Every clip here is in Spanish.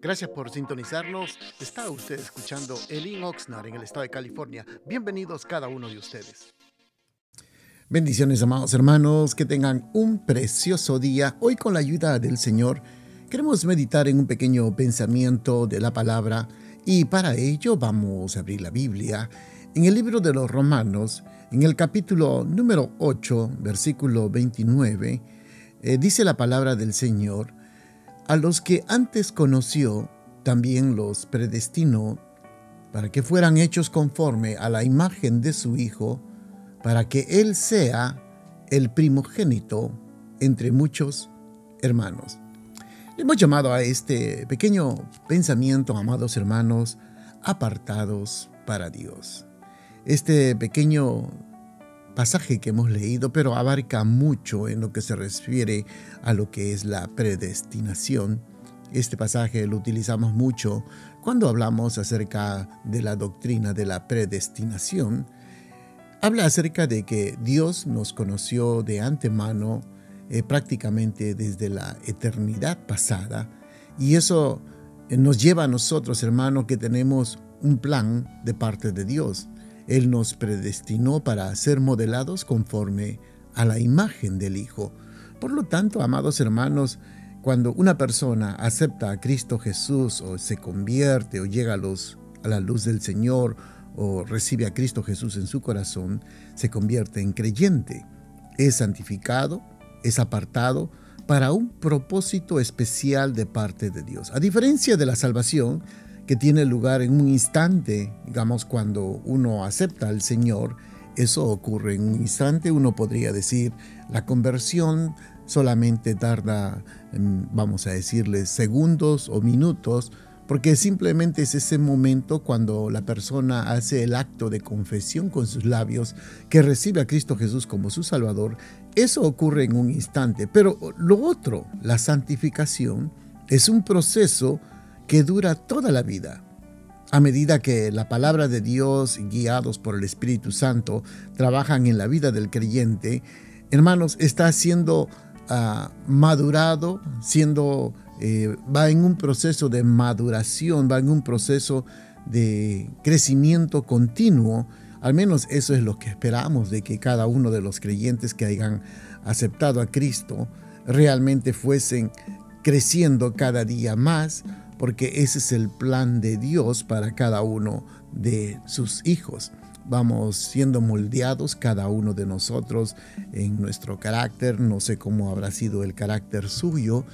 Gracias por sintonizarnos. Está usted escuchando Elin Oxnard en el estado de California. Bienvenidos cada uno de ustedes. Bendiciones, amados hermanos, que tengan un precioso día. Hoy con la ayuda del Señor queremos meditar en un pequeño pensamiento de la palabra y para ello vamos a abrir la Biblia en el libro de los Romanos, en el capítulo número 8, versículo 29, eh, dice la palabra del Señor, a los que antes conoció, también los predestinó para que fueran hechos conforme a la imagen de su Hijo, para que Él sea el primogénito entre muchos hermanos. hemos llamado a este pequeño pensamiento, amados hermanos, apartados para Dios. Este pequeño pasaje que hemos leído, pero abarca mucho en lo que se refiere a lo que es la predestinación. Este pasaje lo utilizamos mucho cuando hablamos acerca de la doctrina de la predestinación. Habla acerca de que Dios nos conoció de antemano eh, prácticamente desde la eternidad pasada y eso eh, nos lleva a nosotros, hermanos, que tenemos un plan de parte de Dios. Él nos predestinó para ser modelados conforme a la imagen del Hijo. Por lo tanto, amados hermanos, cuando una persona acepta a Cristo Jesús o se convierte o llega a, a la luz del Señor o recibe a Cristo Jesús en su corazón, se convierte en creyente. Es santificado, es apartado para un propósito especial de parte de Dios. A diferencia de la salvación, que tiene lugar en un instante, digamos, cuando uno acepta al Señor, eso ocurre en un instante, uno podría decir, la conversión solamente tarda, mm, vamos a decirle, segundos o minutos, porque simplemente es ese momento cuando la persona hace el acto de confesión con sus labios, que recibe a Cristo Jesús como su Salvador, eso ocurre en un instante. Pero lo otro, la santificación, es un proceso que dura toda la vida. A medida que la palabra de Dios, guiados por el Espíritu Santo, trabajan en la vida del creyente, hermanos, está siendo ah, madurado, siendo, eh, va en un proceso de maduración, va en un proceso de crecimiento continuo. Al menos eso es lo que esperamos de que cada uno de los creyentes que hayan aceptado a Cristo realmente fuesen creciendo cada día más porque ese es el plan de Dios para cada uno de sus hijos. Vamos siendo moldeados cada uno de nosotros en nuestro carácter, no sé cómo habrá sido el carácter suyo,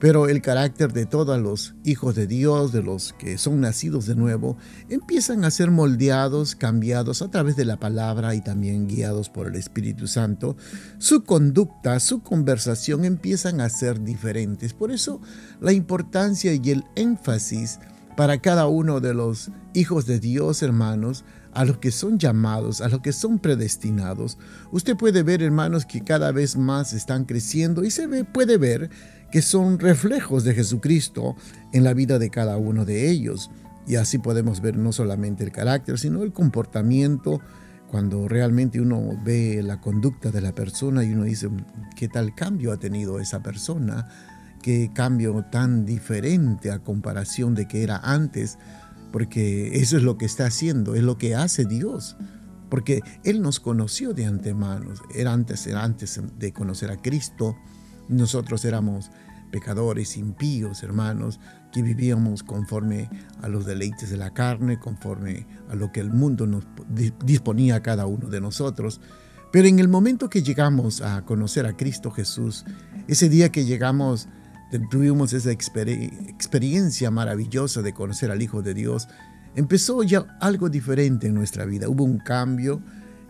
pero el carácter de todos los hijos de Dios, de los que son nacidos de nuevo, empiezan a ser moldeados, cambiados a través de la palabra y también guiados por el Espíritu Santo. Su conducta, su conversación empiezan a ser diferentes. Por eso la importancia y el énfasis para cada uno de los hijos de Dios, hermanos, a los que son llamados, a los que son predestinados. Usted puede ver, hermanos, que cada vez más están creciendo y se ve, puede ver que son reflejos de Jesucristo en la vida de cada uno de ellos. Y así podemos ver no solamente el carácter, sino el comportamiento, cuando realmente uno ve la conducta de la persona y uno dice, ¿qué tal cambio ha tenido esa persona? ¿Qué cambio tan diferente a comparación de que era antes? Porque eso es lo que está haciendo, es lo que hace Dios. Porque Él nos conoció de antemano, era antes, era antes de conocer a Cristo, nosotros éramos pecadores, impíos, hermanos, que vivíamos conforme a los deleites de la carne, conforme a lo que el mundo nos disponía a cada uno de nosotros. Pero en el momento que llegamos a conocer a Cristo Jesús, ese día que llegamos, tuvimos esa experiencia maravillosa de conocer al Hijo de Dios, empezó ya algo diferente en nuestra vida. Hubo un cambio,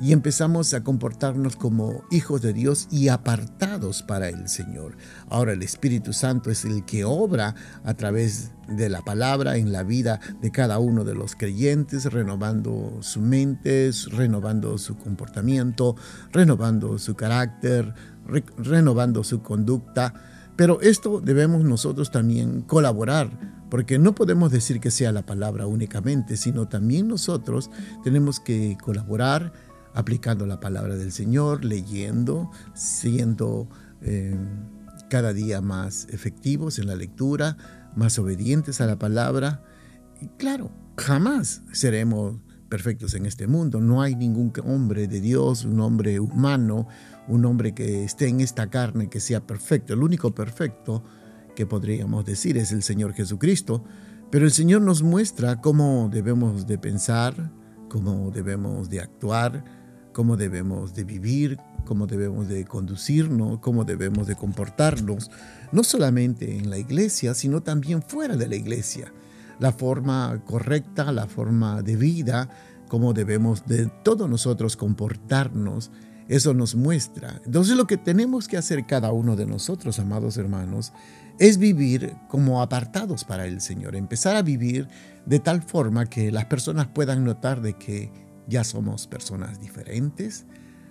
y empezamos a comportarnos como hijos de Dios y apartados para el Señor. Ahora el Espíritu Santo es el que obra a través de la palabra en la vida de cada uno de los creyentes, renovando su mente, renovando su comportamiento, renovando su carácter, renovando su conducta. Pero esto debemos nosotros también colaborar porque no podemos decir que sea la palabra únicamente, sino también nosotros tenemos que colaborar, aplicando la palabra del Señor, leyendo, siendo, eh, cada día más efectivos en la lectura, más obedientes a la palabra. Y claro, jamás seremos perfectos en este mundo. No hay ningún hombre de Dios, un hombre humano, un hombre que esté en esta carne que sea perfecto. El único perfecto que podríamos decir es el Señor Jesucristo. Pero el Señor nos muestra cómo debemos de pensar, cómo debemos de actuar, cómo debemos de vivir, cómo debemos de conducirnos, cómo debemos de comportarnos, no solamente en la iglesia, sino también fuera de la iglesia. La forma correcta, la forma de vida, cómo debemos de todos nosotros comportarnos, eso nos muestra. Entonces lo que tenemos que hacer cada uno de nosotros, amados hermanos, es vivir como apartados para el Señor, empezar a vivir de tal forma que las personas puedan notar de que ya somos personas diferentes,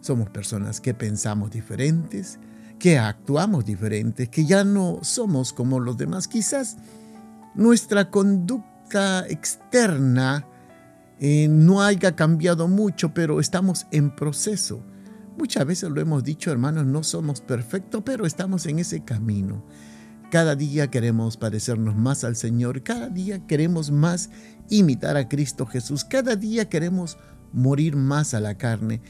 somos personas que pensamos diferentes, que actuamos diferentes, que ya no somos como los demás. Quizás nuestra conducta externa eh, no haya cambiado mucho, pero estamos en proceso. Muchas veces lo hemos dicho, hermanos, no somos perfectos, pero estamos en ese camino. Cada día queremos parecernos más al Señor, cada día queremos más imitar a Cristo Jesús, cada día queremos morir más a la carne,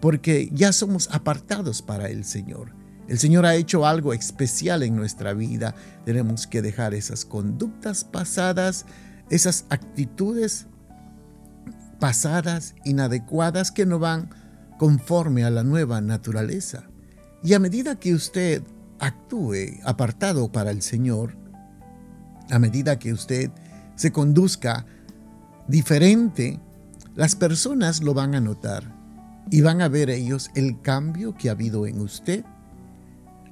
porque ya somos apartados para el Señor. El Señor ha hecho algo especial en nuestra vida. Tenemos que dejar esas conductas pasadas, esas actitudes pasadas, inadecuadas, que no van conforme a la nueva naturaleza. Y a medida que usted actúe apartado para el Señor, a medida que usted se conduzca diferente, las personas lo van a notar y van a ver ellos el cambio que ha habido en usted.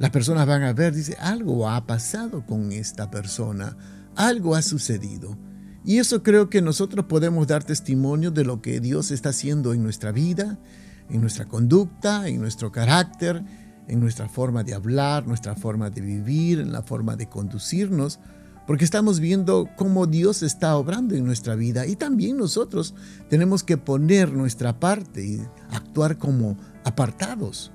Las personas van a ver, dice, algo ha pasado con esta persona, algo ha sucedido. Y eso creo que nosotros podemos dar testimonio de lo que Dios está haciendo en nuestra vida, en nuestra conducta, en nuestro carácter, en nuestra forma de hablar, nuestra forma de vivir, en la forma de conducirnos, porque estamos viendo cómo Dios está obrando en nuestra vida y también nosotros tenemos que poner nuestra parte y actuar como apartados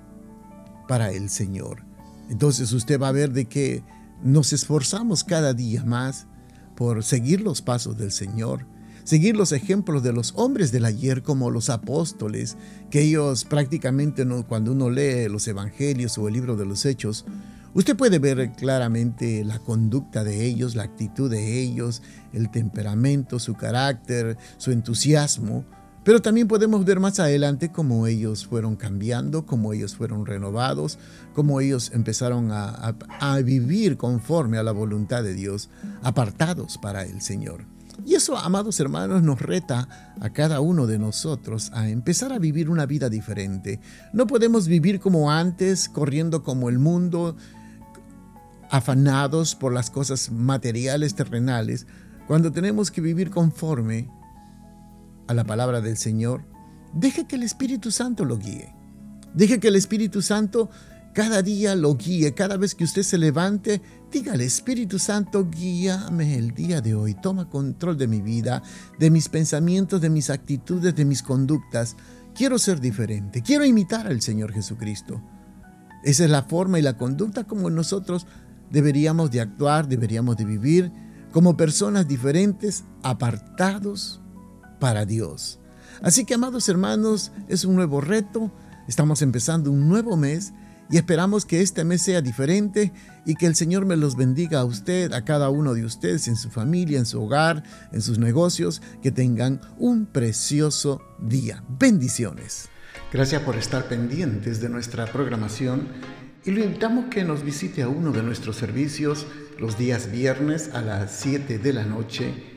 para el Señor. Entonces usted va a ver de que nos esforzamos cada día más por seguir los pasos del Señor, seguir los ejemplos de los hombres del ayer como los apóstoles, que ellos prácticamente cuando uno lee los evangelios o el libro de los hechos, usted puede ver claramente la conducta de ellos, la actitud de ellos, el temperamento, su carácter, su entusiasmo, pero también podemos ver más adelante cómo ellos fueron cambiando, cómo ellos fueron renovados, cómo ellos empezaron a, vivir conforme a la voluntad de Dios, apartados para el Señor. Y eso, amados hermanos, nos reta a cada uno de nosotros a empezar a vivir una vida diferente. No podemos vivir como antes, corriendo como el mundo, afanados por las cosas materiales, terrenales, cuando tenemos que vivir conforme a la palabra del Señor. Deje que el Espíritu Santo lo guíe. Deje que el Espíritu Santo cada día lo guíe, cada vez que usted se levante, dígale, Espíritu Santo, guíame el día de hoy, toma control de mi vida, de mis pensamientos, de mis actitudes, de mis conductas. Quiero ser diferente, quiero imitar al Señor Jesucristo. Esa es la forma y la conducta como nosotros deberíamos de actuar, deberíamos de vivir como personas diferentes, apartados para Dios. Así que, amados hermanos, es un nuevo reto, estamos empezando un nuevo mes y esperamos que este mes sea diferente y que el Señor me los bendiga a usted, a cada uno de ustedes, en su familia, en su hogar, en sus negocios, que tengan un precioso día. Bendiciones. Gracias por estar pendientes de nuestra programación y lo invitamos que nos visite a uno de nuestros servicios los días viernes a las 7 de la noche